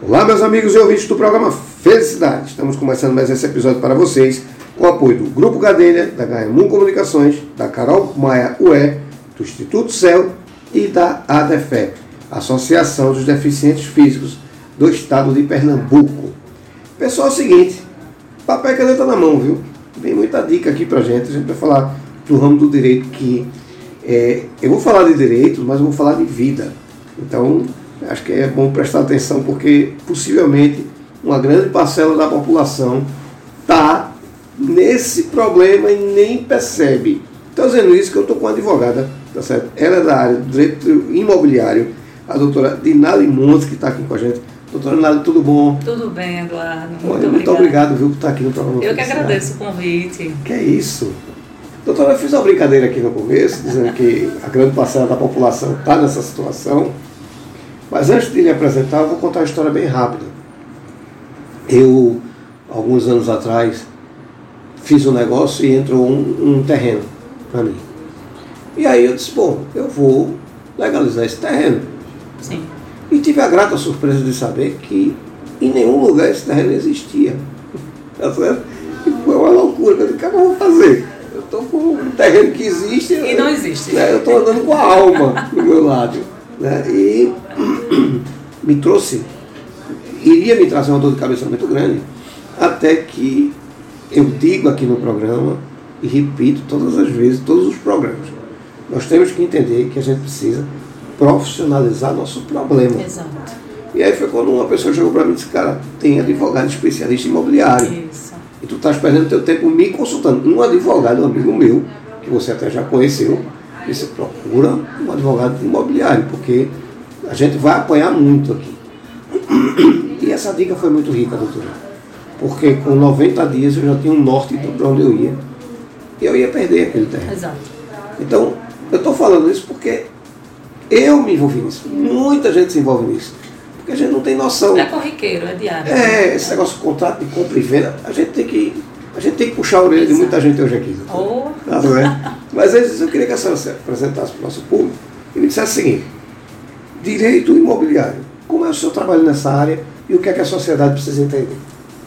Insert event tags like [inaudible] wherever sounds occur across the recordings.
Olá, meus amigos e ouvintes do programa Felicidade. Estamos começando mais esse episódio para vocês com o apoio do Grupo Gadelha, da Gaemum Comunicações, da Carol Maia UE, do Instituto Céu e da ADEFE, Associação dos Deficientes Físicos do Estado de Pernambuco. Pessoal, é o seguinte, papel e caneta na mão, viu? Vem muita dica aqui pra gente, a gente vai falar do ramo do direito que é, eu vou falar de direito, mas vou falar de vida. Então, acho que é bom prestar atenção porque possivelmente uma grande parcela da população está nesse problema e nem percebe. Estou dizendo isso que eu estou com uma advogada, tá certo? Ela é da área do direito imobiliário, a doutora Dinali Montes, que está aqui com a gente. Doutora Dinali, tudo bom? Tudo bem, Eduardo. Muito, Olha, muito obrigado viu, por estar aqui no programa. Eu que agradeço o convite. Que é isso. Doutora, eu fiz uma brincadeira aqui no começo, dizendo que a grande parcela da população está nessa situação. Mas antes de lhe apresentar, eu vou contar uma história bem rápida. Eu, alguns anos atrás, fiz um negócio e entrou um, um terreno para mim. E aí eu disse, bom, eu vou legalizar esse terreno. Sim. E tive a grata surpresa de saber que em nenhum lugar esse terreno existia. Tá certo? E foi uma loucura. Eu disse, o que é eu vou fazer? Eu estou com um terreno que existe. E não existe. Né? Eu estou andando com a alma do meu lado. Né? E [coughs] me trouxe, iria me trazer uma dor de cabeça muito grande, até que eu digo aqui no programa e repito todas as vezes, todos os programas. Nós temos que entender que a gente precisa profissionalizar nosso problema. Exato. E aí foi quando uma pessoa chegou para mim e disse, cara, tem advogado especialista imobiliário. Isso. E tu estás perdendo teu tempo me consultando. Um advogado, um amigo meu, que você até já conheceu, disse, procura um advogado imobiliário, porque a gente vai apanhar muito aqui. E essa dica foi muito rica, doutora. Porque com 90 dias eu já tinha um norte para onde eu ia. E eu ia perder aquele terreno. Exato. Então, eu estou falando isso porque eu me envolvi nisso. Muita gente se envolve nisso. Porque a gente não tem noção. É corriqueiro, é diário. É, esse negócio de contrato de compra e venda, a gente tem que, a gente tem que puxar a orelha de muita gente hoje aqui. doutor. Ou Tá, não é? Mas antes eu queria que a senhora se apresentasse para o nosso público e me dissesse o seguinte: direito imobiliário. Como é o seu trabalho nessa área e o que é que a sociedade precisa entender?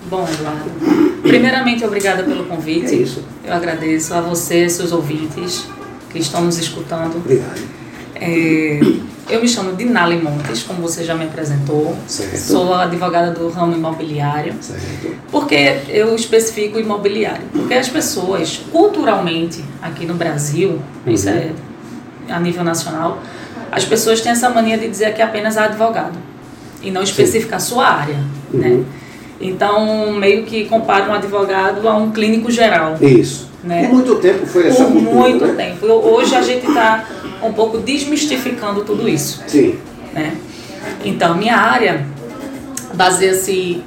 Bom, Eduardo. Primeiramente, obrigada pelo convite. É isso. Eu agradeço a você, seus ouvintes que estão nos escutando. Obrigado. É, eu me chamo Dinali Montes, como você já me apresentou. Certo. Sou advogada do ramo imobiliário. Certo. Por que eu especifico imobiliário? Porque as pessoas, culturalmente, aqui no Brasil, isso é a nível nacional, as pessoas têm essa mania de dizer que é apenas advogado e não especificar a sua área. Né? Uhum. Então, meio que compara um advogado a um clínico geral. Isso. Né? Por muito tempo foi essa Por cultura, muito né? tempo. Hoje a gente está um pouco desmistificando tudo isso Sim. né? Então, minha área baseia-se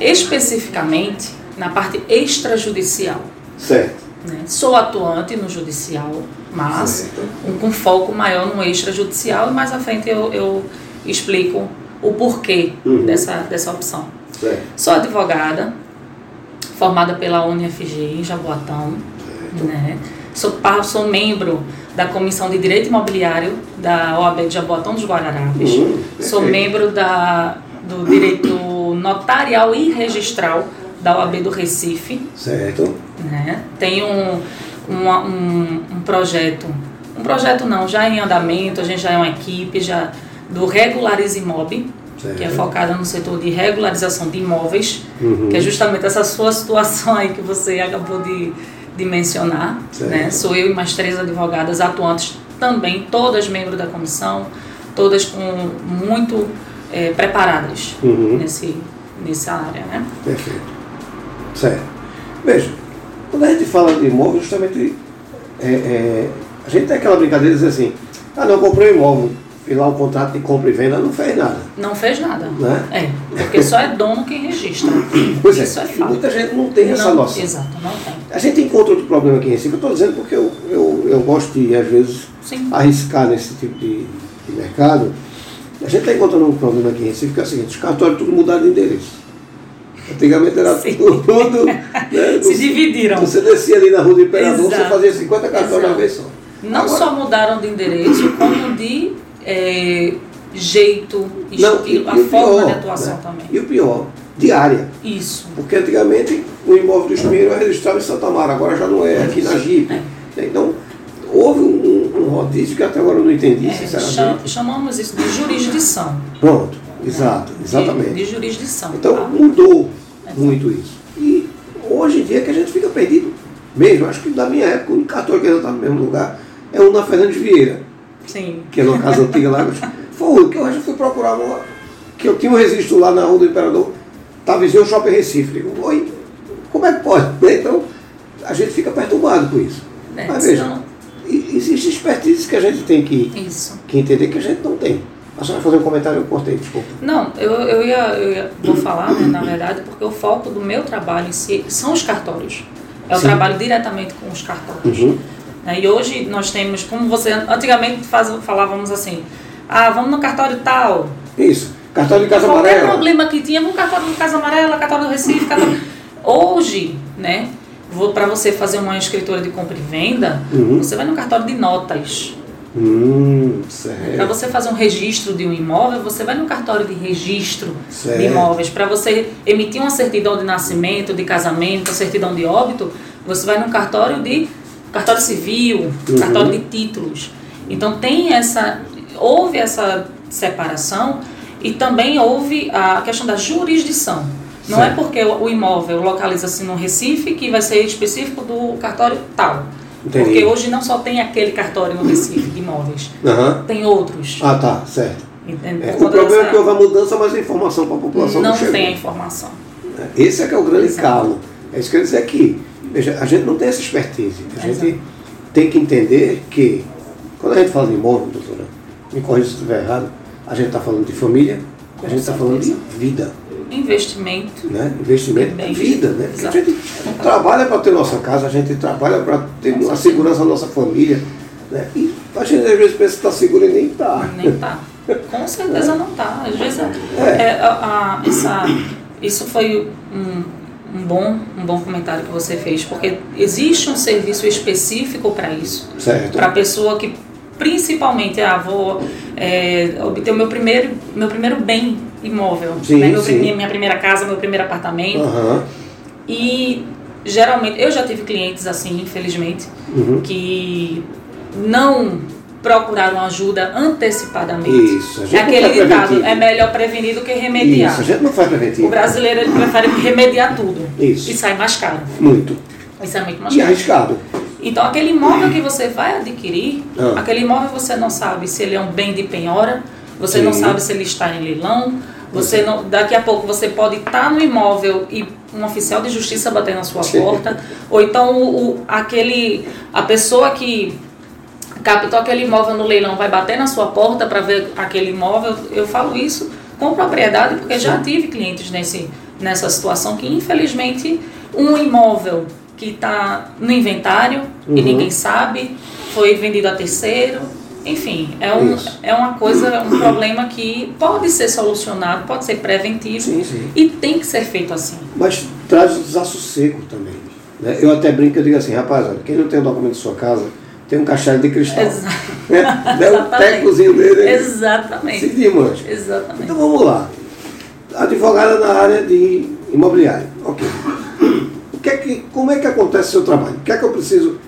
especificamente na parte extrajudicial. Certo. né? Sou atuante no judicial, mas um- com foco maior no extrajudicial e mais à frente eu, eu explico o porquê Uhum. dessa, dessa opção. Certo. Sou advogada, formada pela UniFG em Jaboatão. Né? Sou, sou membro da Comissão de Direito Imobiliário da OAB de Jaboatão dos Guararapes. Hum, Sou membro da, do Direito Notarial e Registral da OAB do Recife. Certo. Né? Tenho um, um, um projeto, um projeto não, já em andamento, a gente já é uma equipe já do Regularize Certo. que é focada no setor de regularização de imóveis, Uhum. que é justamente essa sua situação aí que você acabou de, de mencionar. Né? Sou eu e mais três advogadas atuantes também, todas membros da comissão, todas com muito eh, preparadas Uhum. nesse, nessa área. Né? Perfeito. Certo. Veja, quando a gente fala de imóvel, justamente é, é, a gente tem aquela brincadeira de dizer assim, ah não, comprei um imóvel, fiz lá um contrato de compra e venda, não fez nada. Não fez nada. Né? É, porque só é dono quem registra. [coughs] Pois é, Isso é e fato. muita gente não tem essa Não, noção. Exato, não tem. A gente encontra outro problema aqui em Recife, eu estou dizendo porque eu, eu, eu gosto de, às vezes, Sim. arriscar nesse tipo de, de mercado. A gente está encontrando um problema aqui em Recife, que é o seguinte, os cartórios tudo mudaram de endereço. Antigamente era Sim. tudo. Né, [laughs] Se dividiram. Você descia ali na rua do Imperador, você Exato. fazia 50 cartões de uma vez só. Não Agora- só mudaram de endereço, como de é, jeito, Não, estilo, e- a e forma pior, de atuação né? também. E o pior, diária. Isso. Porque antigamente o imóvel do Espinheiro era registrado em Santa Mara, agora já não é, aqui na Jeep. Então, houve um, um rodízio que até agora eu não entendi, É, sinceramente. chamamos isso de jurisdição. Pronto, exato, De- exatamente. De, jurisdição. Então tá? mudou muito isso. E hoje em dia que a gente fica perdido mesmo. Acho que da minha época, o único cartório que ainda está no mesmo lugar é o na Fernandes Vieira, Sim. que é numa casa antiga lá. Foi o que eu acho que fui procurar uma, que eu tinha um registro lá na Rua do Imperador, estava vizinho ao Shopping Recife. Digo, oi, como é que pode? [laughs] Então a gente fica perturbado com isso. É, Mas veja, existe expertise que a gente tem que, Isso. que entender que a gente não tem. A senhora fazer um comentário, eu cortei, desculpa. Não, eu, eu, ia, eu ia- vou falar, né, na verdade, porque o foco do meu trabalho em si são os cartórios. É o Sim. trabalho diretamente com os cartórios. Uhum. Né, E hoje nós temos, como você antigamente faz, falávamos assim, ah, vamos no cartório tal. Isso. Cartório de Casa Qualquer Amarela. problema que tinha, vamos cartório do Casa Amarela, cartório do Recife, cartório... [coughs] Hoje, né, para você fazer uma escritura de compra e venda, Uhum. você vai no cartório de notas. Hum, Para você fazer um registro de um imóvel, você vai no cartório de registro Certo. de imóveis. Para você emitir uma certidão de nascimento, de casamento, certidão de óbito, você vai no cartório de cartório civil, Uhum. cartório de títulos. Então tem essa houve essa separação e também houve a questão da jurisdição. Não Certo. é porque o imóvel localiza-se no Recife que vai ser específico do cartório tal. Entendi. Porque hoje não só tem aquele cartório no Recife de imóveis, Aham. tem outros. Ah, tá, certo. Entende? É, Por o problema é que houve a mudança, mas a informação para a população não, não chegou. tem a informação. Esse é que é o grande Exato. calo. É isso que eu ia dizer aqui. Veja, a gente não tem essa expertise. A gente Exato. tem que entender que, quando a gente fala de imóvel, doutora, me corrija se estiver errado, a gente está falando de família, a Com gente está falando de vida. Investimento. Né? Investimento é vida, né? Porque a exato. gente trabalha para ter nossa casa, a gente trabalha para ter a segurança da nossa família. Né? E a gente às vezes pensa que está seguro e nem está. Nem tá. Com certeza não tá. Às vezes É. é, a- a- essa, isso foi um, um, bom, um bom comentário que você fez, porque existe um serviço específico para isso. Certo. Para a pessoa que principalmente ah, vou é, obter o meu primeiro, meu primeiro bem imóvel. Sim, né? Meu sim. minha primeira casa, meu primeiro apartamento. Aham. E geralmente, eu já tive clientes assim, infelizmente, Uhum. que não procuraram ajuda antecipadamente. Isso, a gente É não aquele faz ditado, preventivo. é melhor prevenir do que remediar. Isso, a gente não faz preventivo. O brasileiro ele prefere remediar tudo. Isso. E sai mais caro. Muito. Isso é muito mais E caro. arriscado. Então, aquele imóvel que você vai adquirir, Ah. aquele imóvel você não sabe se ele é um bem de penhora, você Sim. não sabe se ele está em leilão, você não, daqui a pouco você pode estar no imóvel e um oficial de justiça bater na sua porta, ou então o, o- aquele, a pessoa que captou aquele imóvel no leilão vai bater na sua porta para ver aquele imóvel. Eu falo isso com propriedade porque já tive clientes nesse, nessa situação que infelizmente um imóvel que está no inventário e Uhum. ninguém sabe, foi vendido a terceiro. Enfim, é, um, Isso. é uma coisa, um problema que pode ser solucionado, pode ser preventivo Sim, sim. e tem que ser feito assim. Mas traz o desassossego também. né? Eu até brinco, eu digo assim, rapaz, olha, quem não tem o documento de sua casa, tem um caixalho de cristal. Exa- [laughs] Né? O Exatamente. tecozinho dele se Exatamente. desmancha. Exatamente. Então vamos lá. Advogada na área de imobiliário. Ok. O que é que, como é que acontece o seu trabalho? O que é que eu preciso.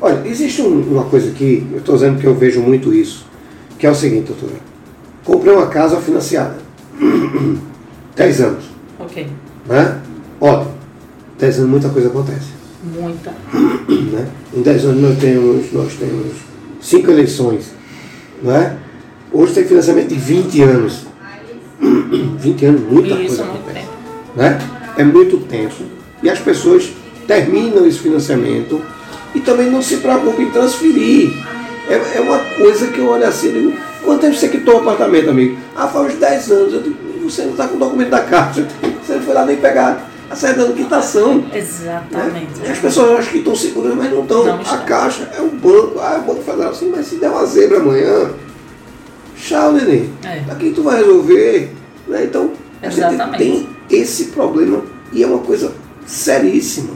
Olha, existe um- uma coisa aqui, eu estou dizendo que eu vejo muito isso, que é o seguinte, doutora. Comprei uma casa financiada. [clears throat] 10 anos. Ok. Né? Ótimo. 10 anos muita coisa acontece. Muita. [clears throat] Né? Em 10 anos nós temos, nós temos cinco eleições. Não é? Hoje tem financiamento de 20 anos. [clears throat] 20 anos, muita E coisa muito acontece. tempo. Né? É muito tempo. E as pessoas terminam esse financiamento e também não se preocupam em transferir. É, é uma coisa que eu olho assim e digo, quanto tempo você quitou o apartamento, amigo? Ah, faz uns 10 anos. Eu digo, você não está com o documento da caixa. [laughs] Você não foi lá nem pegar a certidão de quitação. Né? Exatamente. E as pessoas acham que estão seguras, mas não estão. A caixa é o banco. Ah, é o Banco Federal. Sim, mas se der uma zebra amanhã, tchau, neném. É. Aqui tu vai resolver. Né? Então, Exatamente. tem esse problema e é uma coisa seríssima.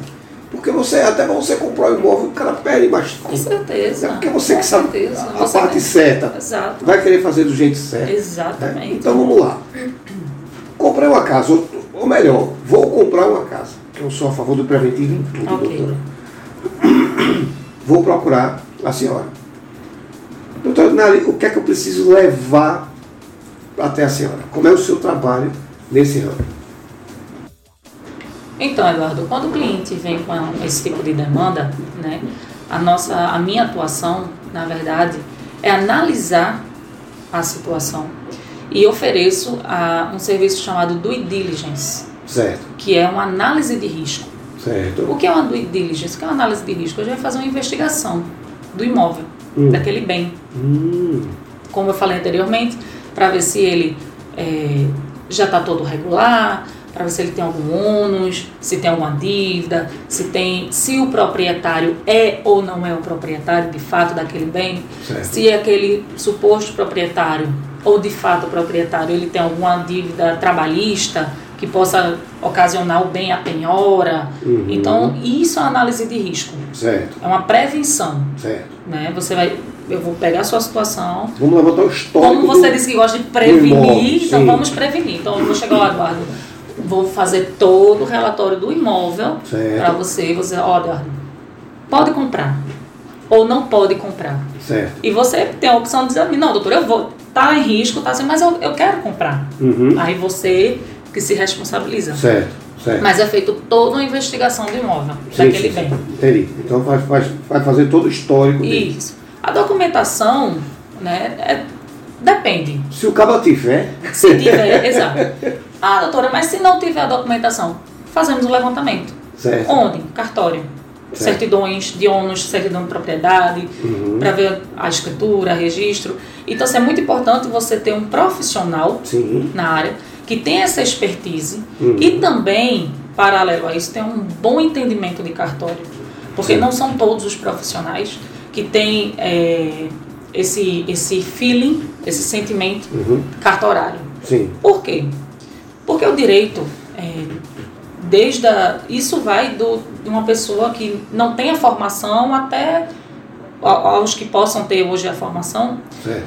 Porque você, até você comprar o imóvel, o cara perde mais Com certeza. É porque você que sabe certeza. a Você parte certa. Exato. Vai querer fazer do jeito certo. né? Exatamente. Então vamos lá. Comprei uma casa, ou, ou melhor, vou comprar uma casa. Eu sou a favor do preventivo em tudo, Ok. doutora. [clears throat] Vou procurar a senhora. Doutora Nari, o que é que eu preciso levar até a senhora? Como é o seu trabalho nesse ramo? Então, Eduardo, quando o cliente vem com esse tipo de demanda, né, a nossa, a minha atuação, na verdade, é analisar a situação e ofereço ah, um serviço chamado due diligence, Certo, que é uma análise de risco. certo. O que é uma due diligence? O que é uma análise de risco? A gente vai fazer uma investigação do imóvel, Hum. daquele bem, Hum, como eu falei anteriormente, para ver se ele é, já está todo regular, para ver se ele tem algum ônus, se tem alguma dívida, se tem, se o proprietário é ou não é o proprietário de fato daquele bem, certo. se aquele suposto proprietário ou de fato o proprietário ele tem alguma dívida trabalhista que possa ocasionar o bem à penhora. Uhum. Então, isso é análise de risco, Certo, é uma prevenção, certo. né? Você vai eu vou pegar a sua situação, Vamos levantar o histórico. como você do- disse que gosta de prevenir, então vamos prevenir. Então eu vou chegar lá, Eduardo, vou fazer todo o relatório do imóvel para você, você, Eduardo, pode comprar ou não pode comprar. Certo. E você tem a opção de dizer, não, doutor, eu vou, tá em risco, tá assim, mas eu, eu quero comprar. Uhum. Aí você que se responsabiliza. Certo, certo. Mas é feito toda uma investigação do imóvel, Sim, daquele sim, bem. sim. Entendi. Então vai, vai, vai fazer todo o histórico dele. Isso. A documentação, né, é- depende. Se o cabo tiver, Se tiver, [laughs] exato. Ah, doutora, mas se não tiver a documentação, fazemos o levantamento. certo. Onde? Cartório. Certo. Certidões de ônus, certidão de propriedade, Uhum. para ver a escritura, registro. Então, assim, é muito importante você ter um profissional Sim. na área que tem essa expertise Uhum. e também, paralelo a isso, tem um bom entendimento de cartório. Porque Sim. não são todos os profissionais que têm é, esse, esse feeling, esse sentimento Uhum. cartorário. Sim. Por quê? Porque o direito, é, desde a, isso vai do, de uma pessoa que não tem a formação até aos que possam ter hoje a formação,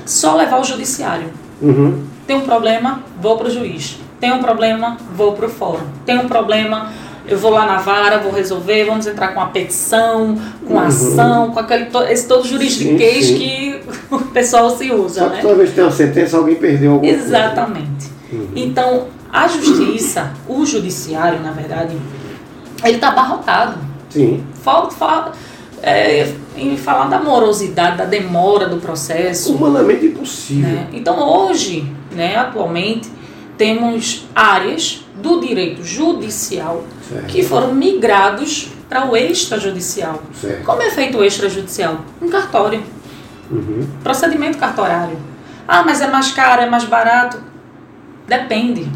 só levar ao judiciário. Uhum. Tem um problema, vou para o juiz. Tem um problema, vou para o fórum. Tem um problema, eu vou lá na vara, vou resolver, vamos entrar com a petição, com a Uhum. ação, com aquele, to- esse todo juridiquês Sim, sim. que [laughs] o pessoal se usa, Só que né? toda vez que tem uma sentença, alguém perdeu alguma coisa. Exatamente. Uhum. Então, a justiça, o judiciário, na verdade, ele está abarrotado. Sim. Falta, falta é, em falar da morosidade, da demora do processo. Humanamente impossível. né? Então, hoje, né, atualmente, temos áreas do direito judicial Certo. que foram migrados para o extrajudicial. Certo. Como é feito o extrajudicial? Um cartório. Uhum. Procedimento cartorário. Ah, mas é mais caro, é mais barato? Depende.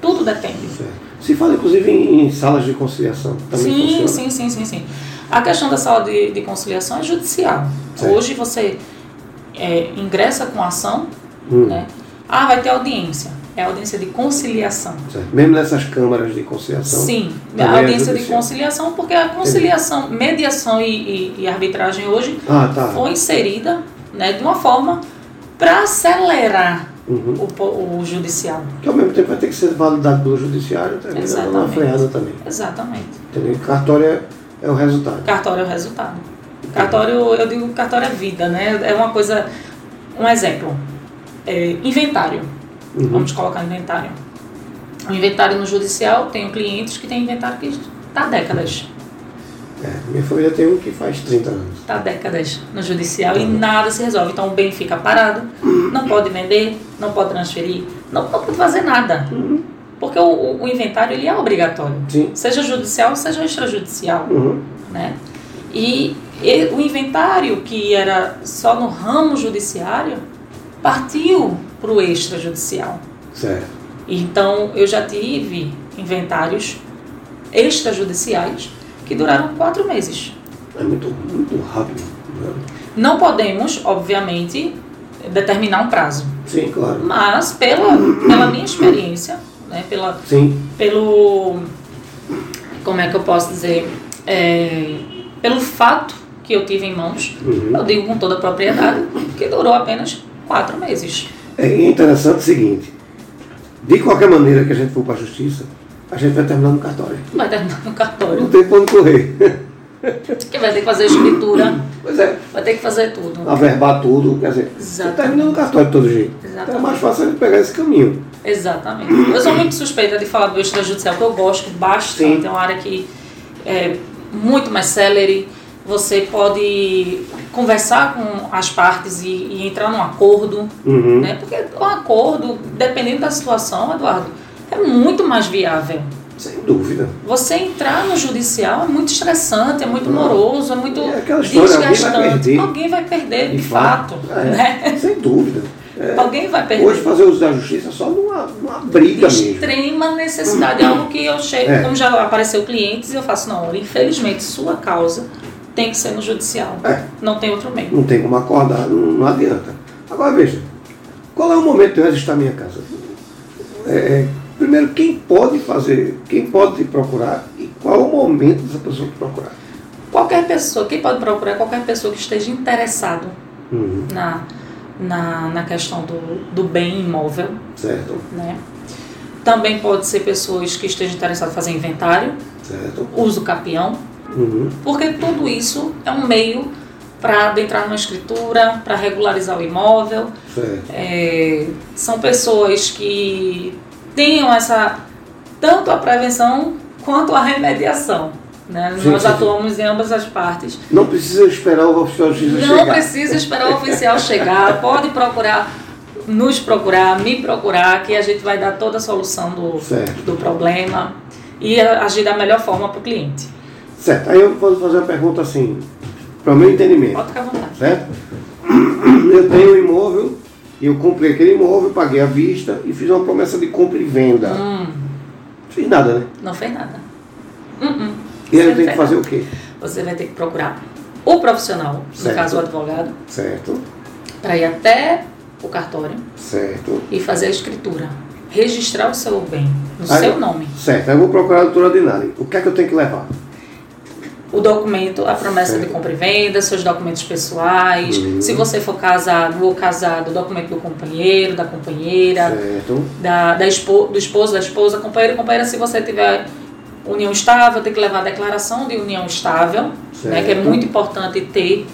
Tudo depende. Certo. Se fala inclusive em, em salas de conciliação. Também Sim, funciona? sim, sim, sim, sim. A questão da sala de, de conciliação é judicial. Certo. Hoje você é, ingressa com ação, Hum. né? Ah, vai ter audiência. É audiência de conciliação. Certo. Mesmo nessas câmaras de conciliação. Sim, a é audiência de judicial. conciliação, porque a conciliação, mediação e, e- e arbitragem hoje Ah, tá. foi inserida né, de uma forma para acelerar Uhum. o, o judicial. Que ao mesmo tempo vai ter que ser validado pelo judiciário, também dando uma Exatamente. freada também. Exatamente. Entendeu? Cartório é, é o resultado. Cartório é o resultado. Cartório, eu digo cartório é vida, né? É uma coisa. Um exemplo. É, inventário. Uhum. Vamos colocar inventário. O inventário no judicial, tenho clientes que têm inventário que está há décadas. É, minha família tem um que faz 30 anos. Está décadas no judicial e Uhum. nada se resolve. Então o bem fica parado, não pode vender, não pode transferir, não, não pode fazer nada. Uhum. Porque o, o- o inventário ele é obrigatório. Sim. Seja judicial, seja extrajudicial. Uhum. né? E, e o inventário que era só no ramo judiciário partiu para o extrajudicial. Certo. Então eu já tive inventários extrajudiciais que duraram quatro meses. É muito, muito rápido. né? Não podemos, obviamente, determinar um prazo, Sim, claro. mas pela, pela minha experiência, né, pela, Sim. pelo como é que eu posso dizer é, pelo fato que eu tive em mãos, Uhum. eu digo com toda a propriedade, que durou apenas quatro meses. É interessante o seguinte: de qualquer maneira que a gente for para a justiça, a gente vai terminar no cartório. Vai terminar no Não cartório, tem pra onde correr. que vai ter que fazer escritura, Pois é, vai ter que fazer tudo. averbar tudo, quer dizer, Exatamente. termina no cartório de todo jeito. Então é Exatamente. mais fácil a gente pegar esse caminho. Exatamente. Eu sou muito suspeita de falar do extrajudicial, que eu gosto bastante. Sim. É uma área que é muito mais célere. Você pode conversar com as partes e, e entrar num acordo, Uhum. né? Porque o acordo, dependendo da situação, Eduardo, é muito mais viável. Sem dúvida. Você entrar no judicial é muito estressante, é muito moroso, é muito É aquela história, alguém vai desgastante. perder. Alguém vai perder, de, De fato. É, né? Sem dúvida. É. Alguém vai perder. Hoje fazer uso da justiça é só numa, numa briga mesmo. extrema necessidade, é algo que eu chego, É. como já apareceu clientes, eu faço na hora. Infelizmente, sua causa tem que ser no judicial. É. Não tem outro meio. Não tem como acordar, não, não adianta. Agora veja, qual é o momento de eu registrar minha casa? É, é, primeiro, quem pode fazer, quem pode procurar e qual o momento dessa pessoa procurar? Qualquer pessoa, quem pode procurar é qualquer pessoa que esteja interessado Uhum, na, na, na questão do, do bem imóvel, certo, né? Também pode ser pessoas que estejam interessadas em fazer inventário, certo. uso capião, Uhum, porque tudo isso é um meio para adentrar numa escritura, para regularizar o imóvel, certo. É, são pessoas que tenham essa tanto a prevenção quanto a remediação. Né? Sim, Nós sim, sim. atuamos em ambas as partes. Não precisa esperar o oficial justiça Não chegar. precisa esperar o oficial chegar, [laughs] pode procurar, nos procurar, me procurar, que a gente vai dar toda a solução do, Certo. do problema e agir da melhor forma para o cliente. Certo, aí eu vou fazer uma pergunta assim, para o meu entendimento. Pode ficar à vontade. certo? [clears throat] Eu tenho um imóvel, eu comprei aquele imóvel, paguei à vista e fiz uma promessa de compra e venda. Hum, Fiz nada, né? não fez nada. Hum, hum. E aí eu tenho que fazer o quê? Você vai ter que procurar o profissional, Certo. no caso o advogado, Certo, para ir até o cartório certo. e fazer a escritura. Registrar o seu bem no Aí- seu nome. Certo, aí eu vou procurar a doutora Dinari. O que é que eu tenho que levar? O documento, a promessa Certo. de compra e venda, seus documentos pessoais. Uhum. Se você for casado ou casado, o documento do companheiro, da companheira, Certo, da, da expo, do esposo, da esposa, companheiro e companheira. Se você tiver união estável, tem que levar a declaração de união estável, né, que é muito importante ter,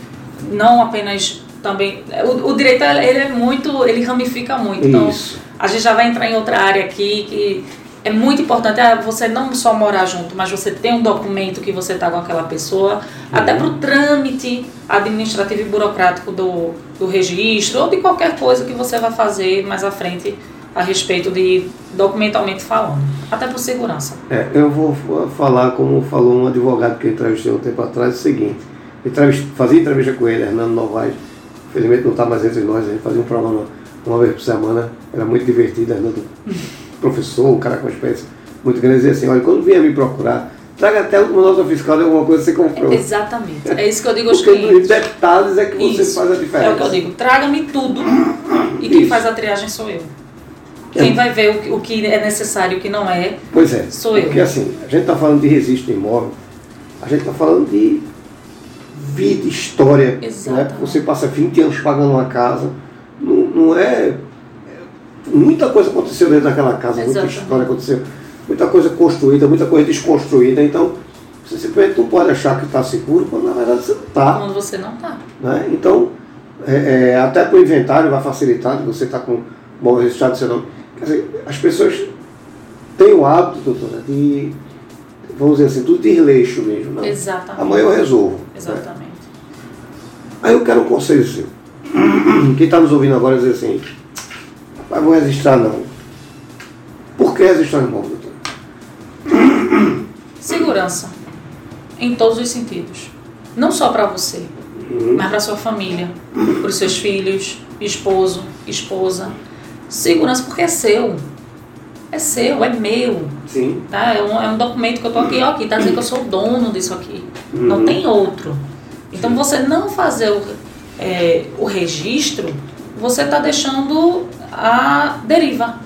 não apenas também. O, o direito ele é muito, ele ramifica muito. Então, isso. a gente já vai entrar em outra área aqui que é muito importante ah, você não só morar junto, mas você ter um documento que você está com aquela pessoa, até para o trâmite administrativo e burocrático do, do registro ou de qualquer coisa que você vai fazer mais à frente a respeito de documentalmente falando, até por segurança. É, eu vou falar como falou um advogado que eu entrevistei um tempo atrás, o seguinte. Entrevist, fazia entrevista com ele, Hernando Novaes. Infelizmente não está mais entre nós, a gente fazia um programa uma, uma vez por semana, era muito divertido, Hernando, professor, um cara com uma experiência muito grande, dizia assim, olha, quando vier me procurar, traga até uma nota fiscal de alguma coisa que você comprou. Exatamente. É isso que eu digo aos Porque clientes. detalhes é que você Isso. faz a diferença. É o que eu digo, traga-me tudo e quem Isso. faz a triagem sou eu. É. Quem vai ver o que, o que é necessário e o que não é, Pois é, Sou eu. porque assim, a gente está falando de registro imóvel, a gente está falando de vida, história. Né? Exatamente. Você passa 20 anos pagando uma casa, não, não é. Muita coisa aconteceu dentro daquela casa, muita Exatamente. história aconteceu, muita coisa construída, muita coisa desconstruída, então você simplesmente não pode achar que está seguro, quando na verdade você não está. quando você não tá. Né? Então, é, é, até para o inventário vai facilitar, você está com bom registrado do seu nome. Quer dizer, as pessoas têm o hábito, doutora, de, vamos dizer assim, do desleixo mesmo. Não? Exatamente. Amanhã eu resolvo. né? Exatamente. Aí eu quero um conselho seu. [clears throat] Quem está nos ouvindo agora dizer assim, rapaz, vou registrar não. Por que registrar imóvel, doutora? Segurança. Em todos os sentidos. Não só para você, Uhum. mas para sua família, para os seus filhos, esposo, esposa. Segurança porque é seu. É seu, é meu. Sim. Tá? É, um, é um documento que eu tô aqui, ó, aqui tá dizendo que eu sou o dono disso aqui. Uhum. Não tem outro. Então você não fazer o, é, o registro, você está deixando a deriva.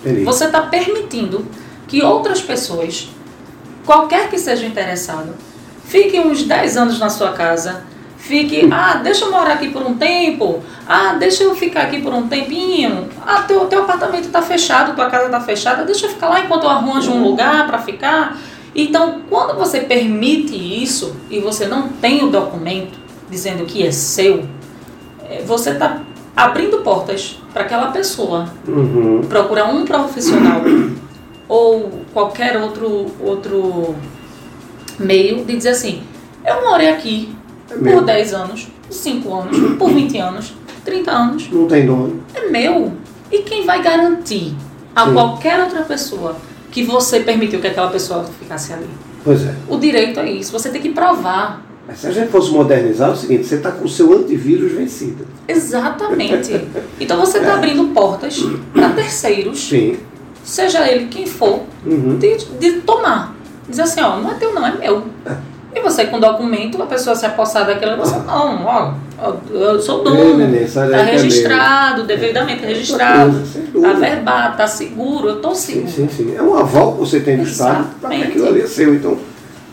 Entendi. Você está permitindo que outras pessoas, qualquer que seja interessado, Fique uns 10 anos na sua casa. Fique, [laughs] ah, deixa eu morar aqui por um tempo. Ah, deixa eu ficar aqui por um tempinho. Ah, teu, teu apartamento está fechado, tua casa está fechada. Deixa eu ficar lá enquanto eu arranjo um lugar para ficar. Então, quando você permite isso e você não tem o documento dizendo que é seu, é, você está abrindo portas para aquela pessoa Uhum. procurar um profissional ou qualquer outro, outro meio de dizer assim, eu morei aqui É por meu. 10 anos, por 5 anos, por 20 anos, 30 anos, Não tem dono. é meu. E quem vai garantir a Sim. qualquer outra pessoa que você permitiu que aquela pessoa ficasse ali? Pois é. O direito é isso, você tem que provar. Mas se a gente fosse modernizar, é o seguinte, você está com o seu antivírus vencido. Exatamente. [laughs] Então você está abrindo portas para terceiros, Sim. seja ele quem for, Uhum. de, de tomar. Dizer assim, ó, não é teu não, é meu. E você com documento, a pessoa se apossar daquela, você, não, ó, eu sou dono. Tá daí que é registrado, devidamente registrado. coisa, sem dúvida. Tá verbado, tá seguro, eu Sim, seguro. sim, sim. É um aval que você tem do Estado para que aquilo ali é seu. Então,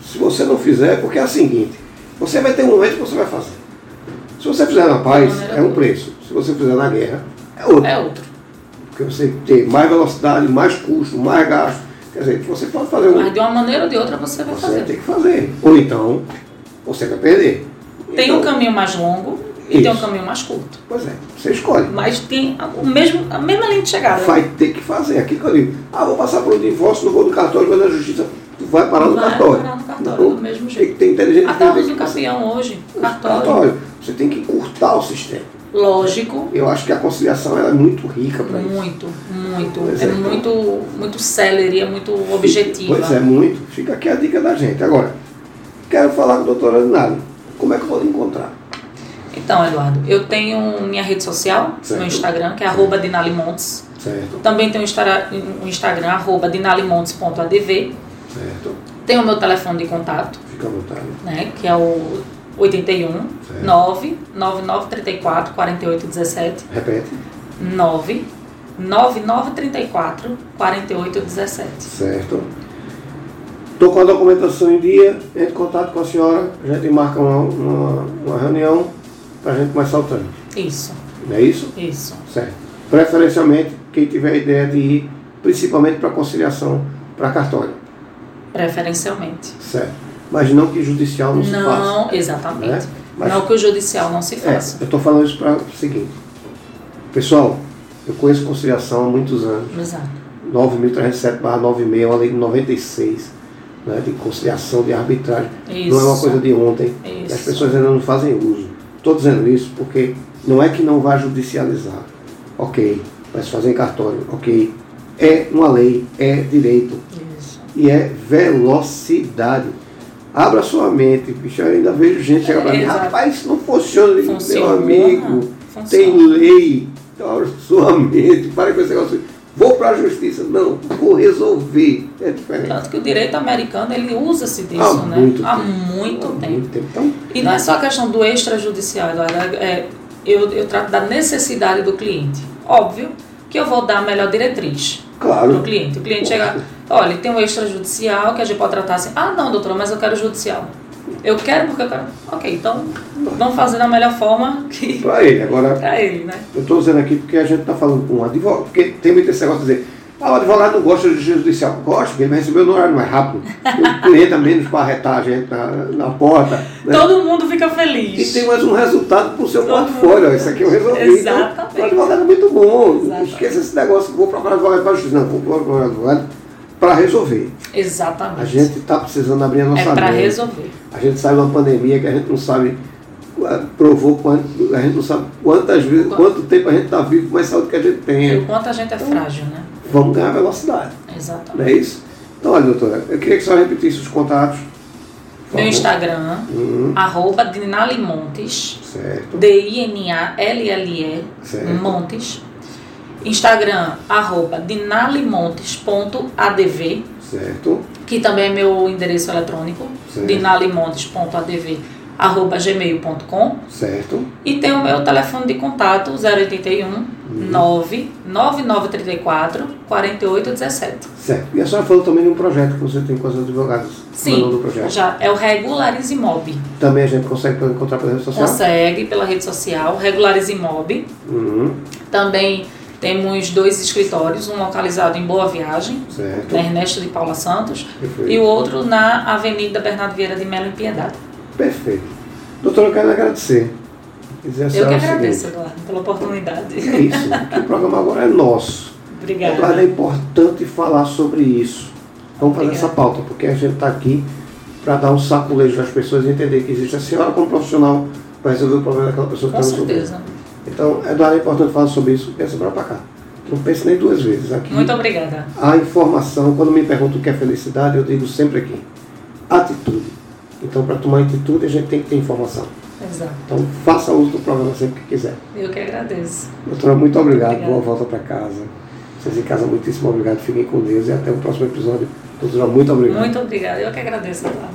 se você não fizer, porque é o seguinte, você vai ter um momento que você vai fazer. Se você fizer na paz, é um preço. Se você fizer na guerra, é outro. É outro. Porque você tem mais velocidade, mais custo, mais gasto. Quer dizer, você pode fazer um. Mas de uma maneira ou de outra você vai Você vai fazer. ter que fazer. Ou então, você vai perder. Tem Então, um caminho mais longo e tem um Isso. caminho mais curto. Pois é, você escolhe. Mas tem o mesmo, a mesma linha de chegada. Vai ter que fazer. Aqui que eu digo, ah, vou passar por um divórcio, não vou no cartório, vou na justiça. Vai parar no Vai cartório. parar no cartório, do mesmo Tem jeito. que ter inteligência. Até o uso do campeão hoje, Cartório. cartório. Você tem que encurtar o sistema. Lógico, Eu acho que a conciliação é muito rica para isso. muito, muito. Pois É é. muito, muito celery, é muito objetiva. Pois é, muito. Fica aqui a dica da gente. Agora, quero falar com a doutora Aninaldo. Como é que eu vou encontrar? Então, Eduardo, eu tenho minha rede social Certo. no Instagram, que é arroba dinalimontes. Certo? Também tenho o Instagram, o Instagram arroba dinalimontes.adv. Certo? Tenho o meu telefone de contato, Fica à vontade. né, que é o 81 Certo. 9 9934 4817 Repete. 9 9934 4817. Certo. Estou com a documentação em dia, entre em contato com a senhora, a gente marca uma, uma, uma reunião para a gente começar o trâmite. Isso, Não é isso? isso. Certo. Preferencialmente, quem tiver a ideia de ir, principalmente para conciliação, para cartório. Preferencialmente. Certo. Mas não que judicial não, se faça. Não, exatamente. né? Mas- Não que o judicial não se É, faça. eu estou falando isso para o seguinte. Pessoal, eu conheço conciliação há muitos anos. Exato. 9.307-96, é uma lei de 96, né, de conciliação, de arbitragem. Não é uma Isso. coisa de ontem. E as Isso. pessoas ainda não fazem uso. Estou dizendo isso porque não é que não vai judicializar. Ok, vai se fazer em cartório. Ok. É uma lei, é direito Isso. e é velocidade. Abra sua mente, bicho. Eu ainda vejo gente chegar para mim, rapaz, isso não funciona, Funciona. meu amigo. Funciona. Tem lei. Então, abra sua mente, para com esse negócio. Vou para a justiça. Não, vou resolver. É diferente. Tanto que o direito americano ele usa-se disso, Há né? muito Há tempo. muito Há tempo. muito tempo. Então, E não é só a questão do extrajudicial, Eduardo. É, eu, eu trato da necessidade do cliente. Óbvio que eu vou dar a melhor diretriz para claro. o cliente. O cliente chega, olha, tem um extrajudicial que a gente pode tratar assim. Ah, não, doutora, mas eu quero judicial. Eu quero porque eu quero. Ok, então vamos fazer da melhor forma que [laughs] Para ele. Agora, [laughs] para ele, né? eu estou dizendo aqui porque a gente está falando com um advogado. Porque tem muito esse negócio de dizer, ah, o advogado não gosta de judicial. Gosta, porque ele vai receber o horário mais rápido. [laughs] o cliente menos para arretar a gente na, na porta. né? Todo mundo fica E feliz. tem mais um resultado para o seu portfólio. Isso aqui eu resolvi. Exatamente. Então, o advogado é muito bom. Exatamente. Esqueça esse negócio vou procurar advogado para justiça. Não, vou procurar advogado para resolver. Exatamente. A gente está precisando abrir a nossa é para resolver. A gente sai de uma pandemia que a gente não sabe, eh, provou quanto, a gente não sabe quantas vezes, Quanto- quanto tempo a gente está vivo, com mais saúde que a gente E tem. o quanto a gente é frágil, né? Vamos ganhar velocidade, Exatamente. não é isso? Então, olha, doutora, eu queria que senhora repetisse os contatos. Meu. Instagram, Uhum, arroba Dinalimontes, certo, D-I-N-A-L-L-E. Montes. Instagram, arroba dinalimontes.adv, certo, que também é meu endereço eletrônico, Certo. dinalimontes.adv, arroba gmail.com Certo. e tem o meu telefone de contato 081 99934 4817. Certo. E a senhora falou também de um projeto que você tem com as advogadas. Nome do Sim, projeto? já é o Regularize Mob. Também a gente consegue encontrar pela rede social? Consegue pela rede social, Regularize Mob. Uhum. Também temos dois escritórios, um localizado em Boa Viagem, Certo. na Ernesto de Paula Santos, Perfeito. e o outro na Avenida Bernardo Vieira de Melo em Piedade. Perfeito. Doutora, eu quero agradecer. Dizer Eu que seguinte, agradeço, Eduardo, pela oportunidade. É isso, o programa agora é nosso. Eduardo, é Obrigada. importante falar sobre isso. Vamos fazer Obrigada. essa pauta, porque a gente está aqui para dar um saculejo às pessoas e entender que existe a senhora como profissional para resolver o problema daquela pessoa que Com está nos ouvindo. certeza. Então, Eduardo, é importante falar sobre isso, porque essa para cá. Não pense nem duas vezes. Aqui, Muito obrigada. a informação, quando me perguntam o que é felicidade, eu digo sempre aqui: atitude. Então, para tomar atitude, a gente tem que ter informação. Exato. Então, faça uso do programa sempre que quiser. Eu que agradeço. Doutora, muito obrigado. Obrigada. Boa volta para casa. Vocês em casa, muitíssimo obrigado. Fiquem com Deus e até o próximo episódio. Doutora, muito obrigado. Muito obrigada. Eu que agradeço, Eduardo.